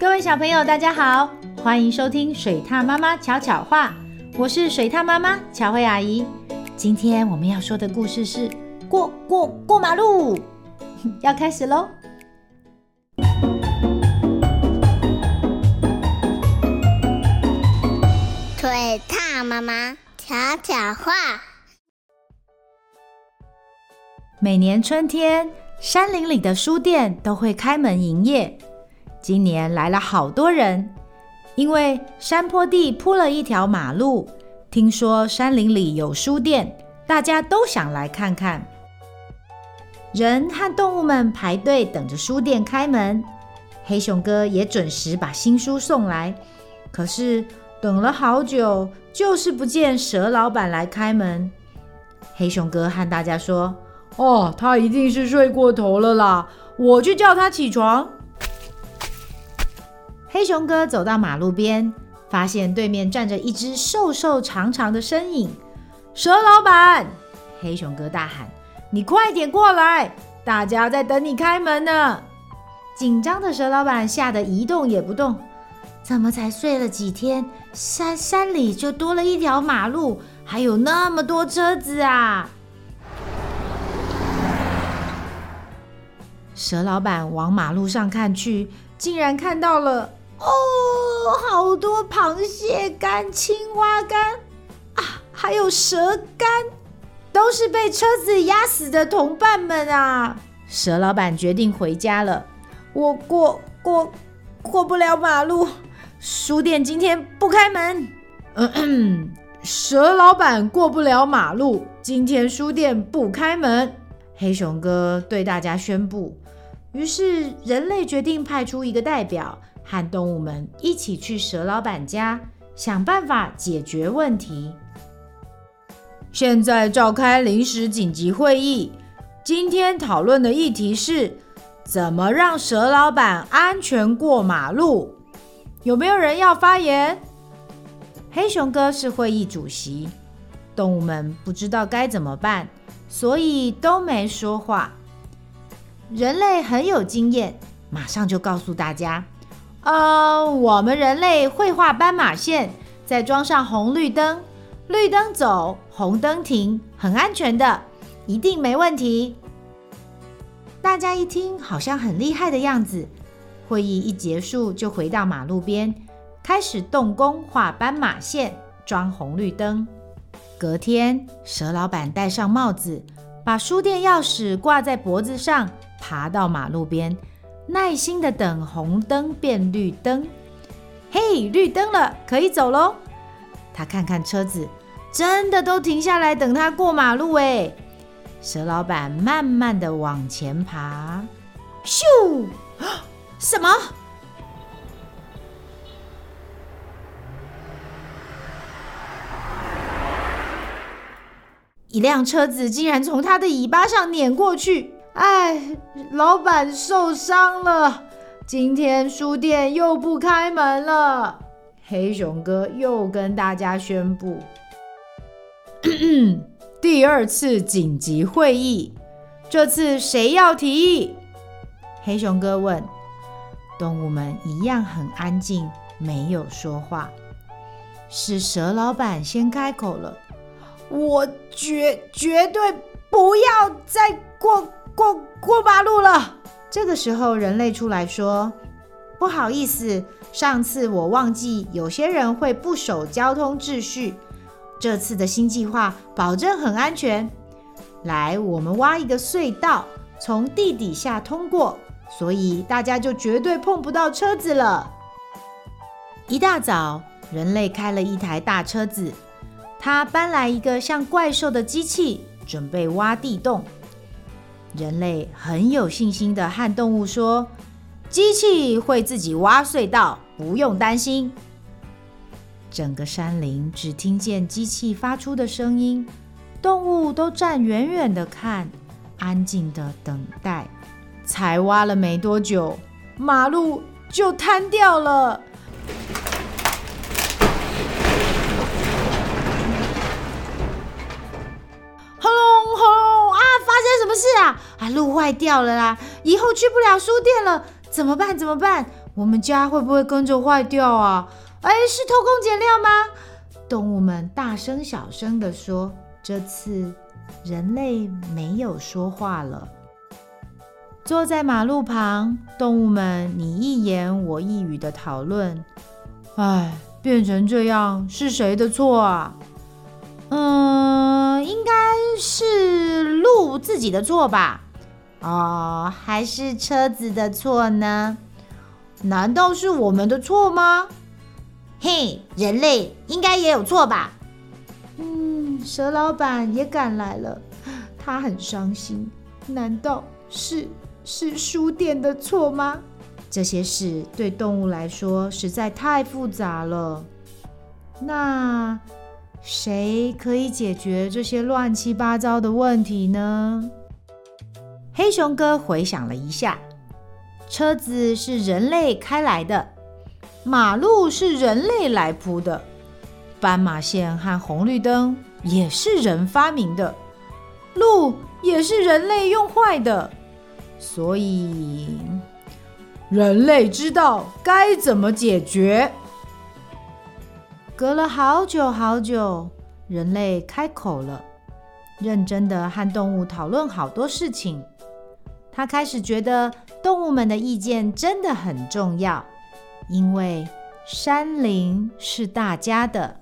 各位小朋友，大家好，欢迎收听水獭妈妈巧巧话，我是水獭妈妈巧慧阿姨。今天我们要说的故事是过过过马路，要开始喽。水獭妈妈巧巧话。每年春天，山林里的书店都会开门营业。今年来了好多人，因为山坡地铺了一条马路。听说山林里有书店，大家都想来看看。人和动物们排队等着书店开门。黑熊哥也准时把新书送来，可是等了好久，就是不见蛇老板来开门。黑熊哥和大家说。哦，他一定是睡过头了啦！我去叫他起床。黑熊哥走到马路边，发现对面站着一只瘦瘦长长的身影。蛇老板，黑熊哥大喊：“你快点过来，大家在等你开门呢！”紧张的蛇老板吓得一动也不动。怎么才睡了几天，山山里就多了一条马路，还有那么多车子啊！蛇老板往马路上看去，竟然看到了哦，好多螃蟹干、青蛙干啊，还有蛇干，都是被车子压死的同伴们啊！蛇老板决定回家了。我过过过不了马路，书店今天不开门。嗯，蛇老板过不了马路，今天书店不开门。黑熊哥对大家宣布。于是，人类决定派出一个代表，和动物们一起去蛇老板家，想办法解决问题。现在召开临时紧急会议，今天讨论的议题是怎么让蛇老板安全过马路。有没有人要发言？黑熊哥是会议主席，动物们不知道该怎么办，所以都没说话。人类很有经验，马上就告诉大家：“呃，我们人类会画斑马线，再装上红绿灯，绿灯走，红灯停，很安全的，一定没问题。”大家一听，好像很厉害的样子。会议一结束，就回到马路边，开始动工画斑马线，装红绿灯。隔天，蛇老板戴上帽子，把书店钥匙挂在脖子上。爬到马路边，耐心的等红灯变绿灯。嘿，绿灯了，可以走喽。他看看车子，真的都停下来等他过马路哎。蛇老板慢慢的往前爬，咻！什么？一辆车子竟然从他的尾巴上碾过去。哎，老板受伤了，今天书店又不开门了。黑熊哥又跟大家宣布，第二次紧急会议，这次谁要提议？黑熊哥问。动物们一样很安静，没有说话。是蛇老板先开口了：“我绝绝对不要再过。”过过马路了。这个时候，人类出来说：“不好意思，上次我忘记有些人会不守交通秩序。这次的新计划保证很安全。来，我们挖一个隧道，从地底下通过，所以大家就绝对碰不到车子了。”一大早，人类开了一台大车子，他搬来一个像怪兽的机器，准备挖地洞。人类很有信心地和动物说：“机器会自己挖隧道，不用担心。”整个山林只听见机器发出的声音，动物都站远远的看，安静的等待。才挖了没多久，马路就瘫掉了。路坏掉了啦，以后去不了书店了，怎么办？怎么办？我们家会不会跟着坏掉啊？哎，是偷工减料吗？动物们大声小声地说。这次人类没有说话了。坐在马路旁，动物们你一言我一语的讨论。哎，变成这样是谁的错啊？嗯，应该是鹿自己的错吧？哦，还是车子的错呢？难道是我们的错吗？嘿，人类应该也有错吧？嗯，蛇老板也赶来了，他很伤心。难道是是书店的错吗？这些事对动物来说实在太复杂了。那谁可以解决这些乱七八糟的问题呢？黑熊哥回想了一下，车子是人类开来的，马路是人类来铺的。斑马线和红绿灯也是人发明的，路也是人类用坏的，所以人类知道该怎么解决。隔了好久好久，人类开口了，认真的和动物讨论好多事情。他开始觉得动物们的意见真的很重要，因为山林是大家的。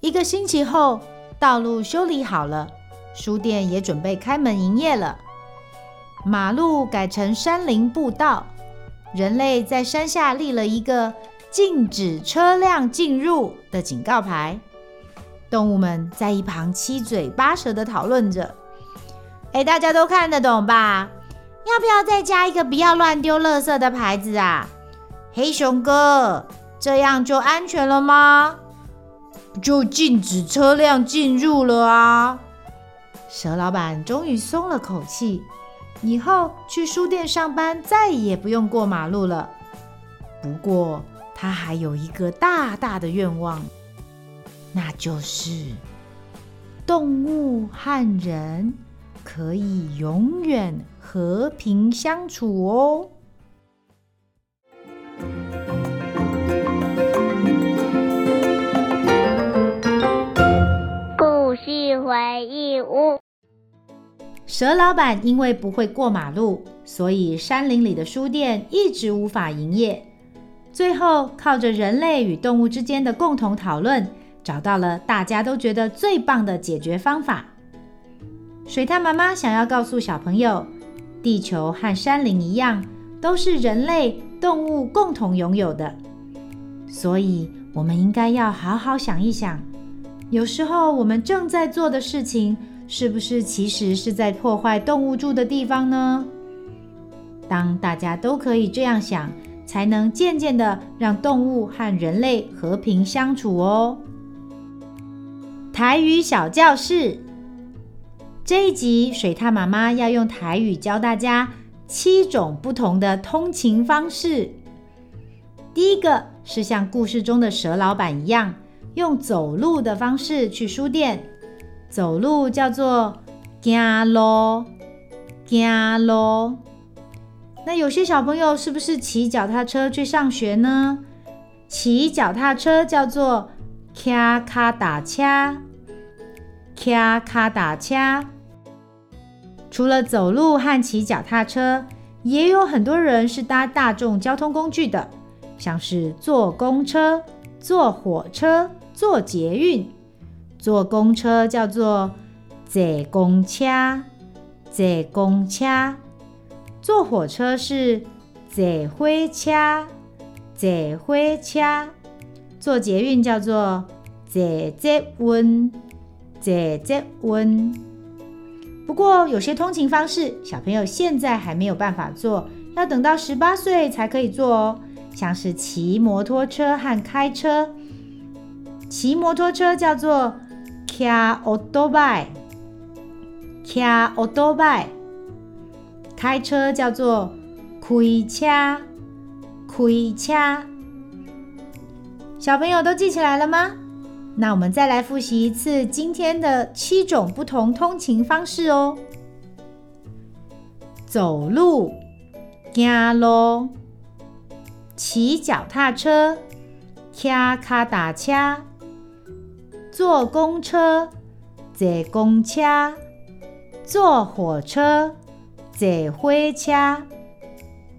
一个星期后，道路修理好了，书店也准备开门营业了。马路改成山林步道，人类在山下立了一个禁止车辆进入的警告牌。动物们在一旁七嘴八舌地讨论着：“哎，大家都看得懂吧？要不要再加一个不要乱丢垃圾的牌子啊？”黑熊哥，这样就安全了吗？就禁止车辆进入了啊！蛇老板终于松了口气，以后去书店上班再也不用过马路了。不过他还有一个大大的愿望，那就是动物和人可以永远和平相处哦。故事回忆屋。蛇老板因为不会过马路，所以山林里的书店一直无法营业。最后，靠着人类与动物之间的共同讨论，找到了大家都觉得最棒的解决方法。水獭妈妈想要告诉小朋友，地球和山林一样，都是人类、动物共同拥有的，所以我们应该要好好想一想。有时候我们正在做的事情，是不是其实是在破坏动物住的地方呢？当大家都可以这样想，才能渐渐的让动物和人类和平相处哦。台语小教室这一集，水獭妈妈要用台语教大家七种不同的通勤方式。第一个是像故事中的蛇老板一样。用走路的方式去书店，走路叫做行路，行路。那有些小朋友是不是骑脚踏车去上学呢？骑脚踏车叫做骑脚踏车，骑脚踏车。除了走路和骑脚踏车，也有很多人是搭大众交通工具的，像是坐公车、坐火车。坐捷运、坐公车叫做坐公车，坐公车；坐火车是坐火车，坐火车；坐捷运叫做坐捷运，坐捷运。不过，有些通勤方式，小朋友现在还没有办法做，要等到十八岁才可以做哦，像是骑摩托车和开车。骑摩托车叫做骑欧多拜，骑欧多拜；开车叫做开车，开车。小朋友都记起来了吗？那我们再来复习一次今天的七种不同通勤方式哦。走路，走路；骑脚踏车，骑脚踏车，坐公车，坐公车，坐火车，坐火车，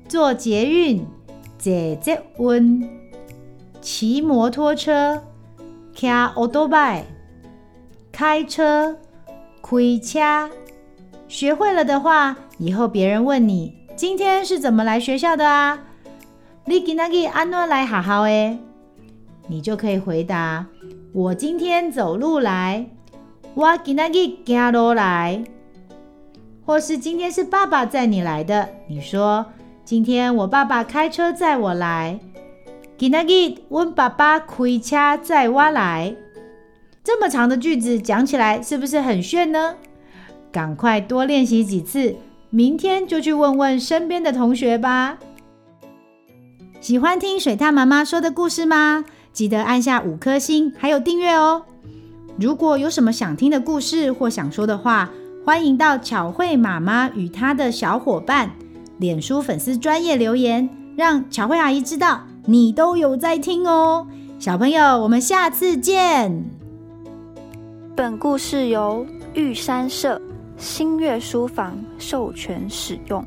坐捷运，坐捷运，骑摩托车，骑欧多拜，开车，开车。学会了的话，以后别人问你今天是怎么来学校的啊？你今天安怎来学校的？你就可以回答：我今天走路来，我今天走路来。或是今天是爸爸载你来的，你说：今天我爸爸开车载我来。今天我爸爸开车载我来。这么长的句子讲起来是不是很炫呢？赶快多练习几次，明天就去问问身边的同学吧。喜欢听水獭妈妈说的故事吗？记得按下五颗星，还有订阅哦。如果有什么想听的故事或想说的话，欢迎到巧慧妈妈与她的小伙伴脸书粉丝专业留言，让巧慧阿姨知道你都有在听哦。小朋友，我们下次见。本故事由玉山社。新月书房授权使用。